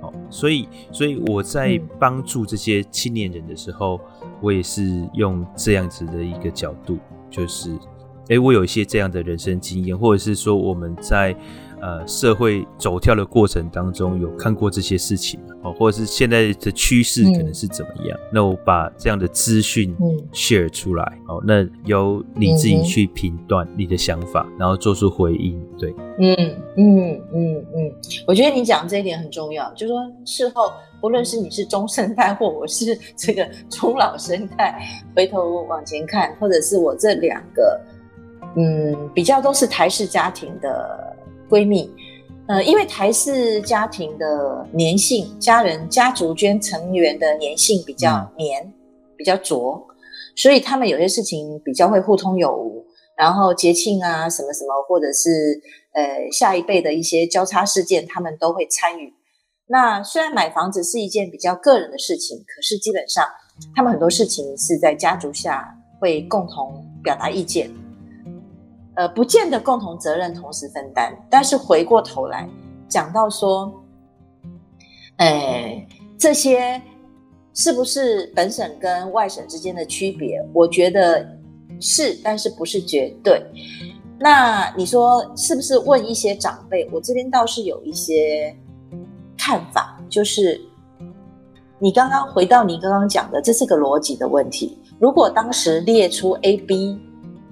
哦、嗯，所以，所以我在帮助这些青年人的时候，我也是用这样子的一个角度，就是，哎、欸，我有一些这样的人生经验，或者是说我们在。呃，社会走跳的过程当中，有看过这些事情哦，或者是现在的趋势可能是怎么样？嗯、那我把这样的资讯 share 出来，哦，那由你自己去评断你的想法，嗯、然后做出回应。对，嗯嗯嗯嗯，我觉得你讲这一点很重要，就是说事后，不论是你是中生代，或我是这个中老生代，回头往前看，或者是我这两个，嗯，比较都是台式家庭的。闺蜜，呃，因为台式家庭的粘性，家人家族间成员的粘性比较黏，嗯、比较浊，所以他们有些事情比较会互通有无。然后节庆啊，什么什么，或者是呃下一辈的一些交叉事件，他们都会参与。那虽然买房子是一件比较个人的事情，可是基本上他们很多事情是在家族下会共同表达意见，呃，不见得共同责任同时分担。但是回过头来讲到说，哎，这些是不是本省跟外省之间的区别？我觉得是，但是不是绝对。那你说是不是问一些长辈？我这边倒是有一些。看法就是，你刚刚回到你刚刚讲的，这是个逻辑的问题。如果当时列出 A、B，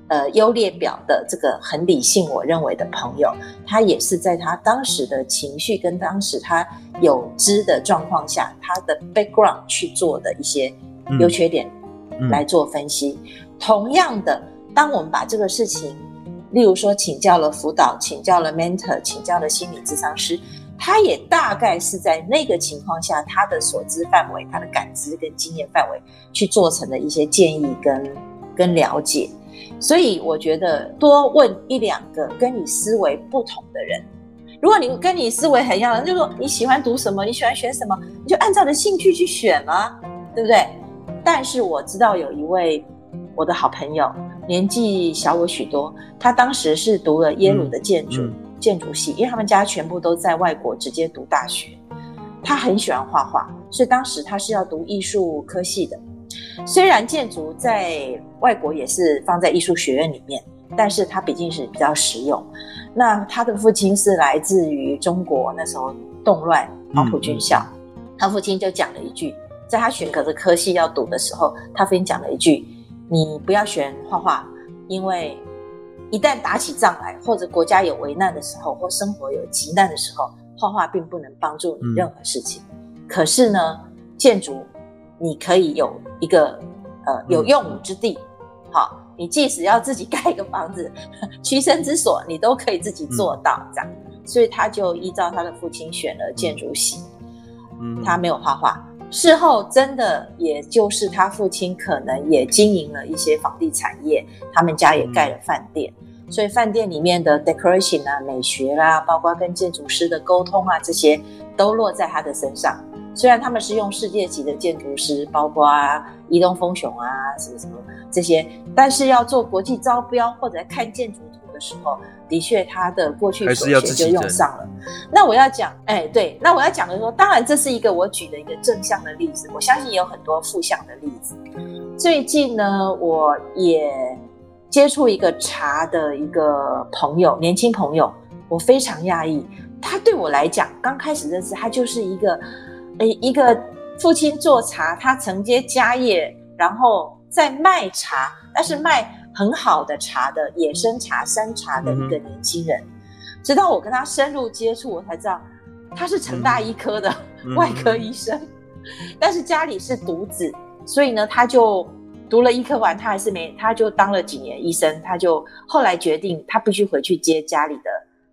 呃，优劣表的这个很理性，我认为的朋友，他也是在他当时的情绪跟当时他有知的状况下，他的 background 去做的一些优缺点来做分析。嗯嗯、同样的，当我们把这个事情，例如说请教了辅导，请教了 mentor，请教了心理咨商师。他也大概是在那个情况下，他的所知范围、他的感知跟经验范围去做成的一些建议跟跟了解，所以我觉得多问一两个跟你思维不同的人，如果你跟你思维很一样，就是说你喜欢读什么，你喜欢学什么，你就按照你的兴趣去选嘛，对不对？但是我知道有一位我的好朋友，年纪小我许多，他当时是读了耶鲁的建筑。嗯嗯建筑系，因为他们家全部都在外国直接读大学。他很喜欢画画，所以当时他是要读艺术科系的。虽然建筑在外国也是放在艺术学院里面，但是他毕竟是比较实用。那他的父亲是来自于中国那时候动乱黄埔军校，嗯、他父亲就讲了一句，在他选择的科系要读的时候，他父亲讲了一句：“你不要选画画，因为。”一旦打起仗来，或者国家有危难的时候，或生活有急难的时候，画画并不能帮助你任何事情。嗯、可是呢，建筑你可以有一个呃有用武之地。好、嗯，你即使要自己 盖一个房子，栖身之所，你都可以自己做到这样。嗯、所以他就依照他的父亲选了建筑系。嗯，他没有画画。事后真的，也就是他父亲可能也经营了一些房地产业，他们家也盖了饭店，所以饭店里面的 decoration 啊、美学啦、啊，包括跟建筑师的沟通啊，这些都落在他的身上。虽然他们是用世界级的建筑师，包括移动风雄啊，什么什么这些，但是要做国际招标或者看建筑图的时候。的确，他的过去所学就用上了。那我要讲，哎，对，那我要讲的说，当然这是一个我举的一个正向的例子，我相信也有很多负向的例子。最近呢，我也接触一个茶的一个朋友，年轻朋友，我非常讶异，他对我来讲，刚开始认识他就是一个，哎，一个父亲做茶，他承接家业，然后在卖茶，但是卖。很好的茶的野生茶、山茶的一个年轻人，嗯、直到我跟他深入接触，我才知道他是成大医科的 外科医生，嗯、但是家里是独子，所以呢，他就读了医科完，他还是没，他就当了几年医生，他就后来决定他必须回去接家里的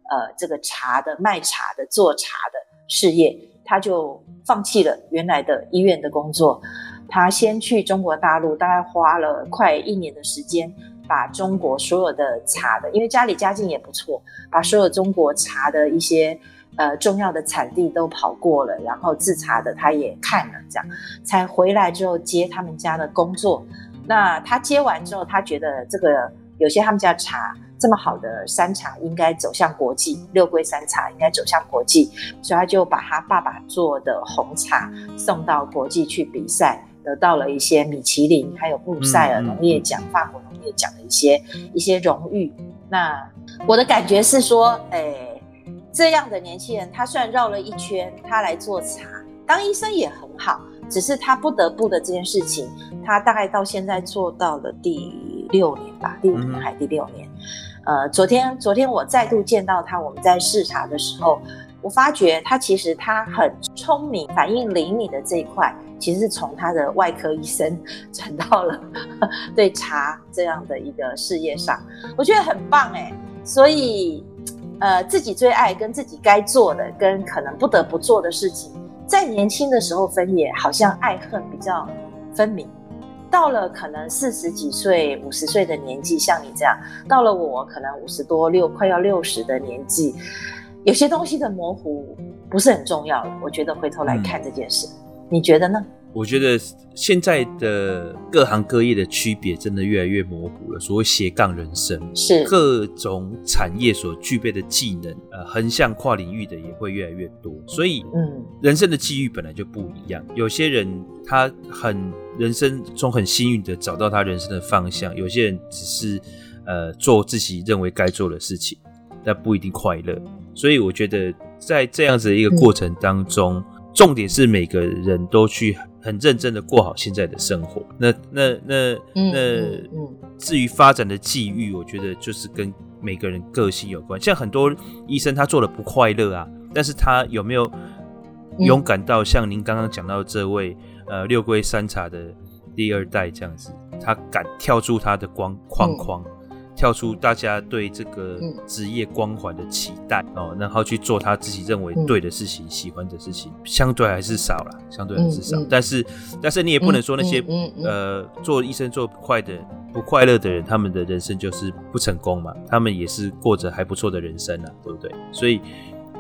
呃这个茶的卖茶的做茶的事业，他就放弃了原来的医院的工作，他先去中国大陆，大概花了快一年的时间。把中国所有的茶的，因为家里家境也不错，把所有中国茶的一些呃重要的产地都跑过了，然后制茶的他也看了，这样才回来之后接他们家的工作。那他接完之后，他觉得这个有些他们家茶这么好的山茶应该走向国际，六龟山茶应该走向国际，所以他就把他爸爸做的红茶送到国际去比赛。得到了一些米其林，还有布鲁塞尔农业奖、嗯嗯、法国农业奖的一些一些荣誉。那我的感觉是说，哎，这样的年轻人，他虽然绕了一圈，他来做茶，当医生也很好，只是他不得不的这件事情，他大概到现在做到了第六年吧，第五年还是第六年。呃，昨天昨天我再度见到他，我们在视察的时候，我发觉他其实他很聪明，反应灵敏的这一块。其实是从他的外科医生 转到了 对茶这样的一个事业上，我觉得很棒哎。所以，呃，自己最爱跟自己该做的，跟可能不得不做的事情，在年轻的时候分野，好像爱恨比较分明。到了可能四十几岁、五十岁的年纪，像你这样，到了我可能五十多六快要六十的年纪，有些东西的模糊。不是很重要了。我觉得回头来看这件事，嗯、你觉得呢？我觉得现在的各行各业的区别真的越来越模糊了。所谓斜杠人生，是各种产业所具备的技能，呃，横向跨领域的也会越来越多。所以，嗯，人生的际遇本来就不一样。有些人他很人生中很幸运的找到他人生的方向，有些人只是呃做自己认为该做的事情，但不一定快乐。所以，我觉得在这样子的一个过程当中，嗯、重点是每个人都去。很认真的过好现在的生活。那那那那，至于发展的际遇，我觉得就是跟每个人个性有关。像很多医生，他做的不快乐啊，但是他有没有勇敢到像您刚刚讲到这位呃六龟山茶的第二代这样子，他敢跳出他的光框框。跳出大家对这个职业光环的期待哦，然后去做他自己认为对的事情、喜欢的事情，相对还是少了，相对还是少。但是，但是你也不能说那些呃做医生做不快的不快乐的人，他们的人生就是不成功嘛？他们也是过着还不错的人生啊，对不对？所以，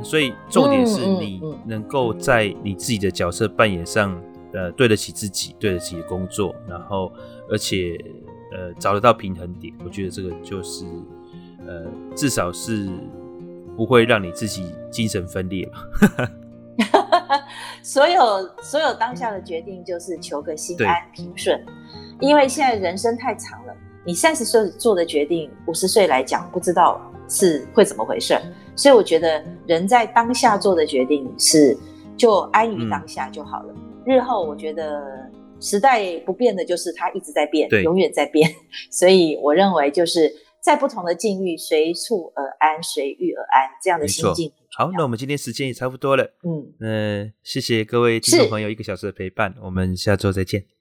所以重点是你能够在你自己的角色扮演上，呃，对得起自己，对得起工作，然后而且。呃，找得到平衡点，我觉得这个就是，呃，至少是不会让你自己精神分裂嘛。所有所有当下的决定就是求个心安平顺，因为现在人生太长了，你三十岁做的决定，五十岁来讲不知道是会怎么回事，所以我觉得人在当下做的决定是就安于当下就好了，嗯、日后我觉得。时代不变的就是它一直在变，对永远在变。所以我认为就是在不同的境遇，随处而安，随遇而安，这样的心境。好，那我们今天时间也差不多了。嗯，呃，谢谢各位听众朋友一个小时的陪伴，我们下周再见。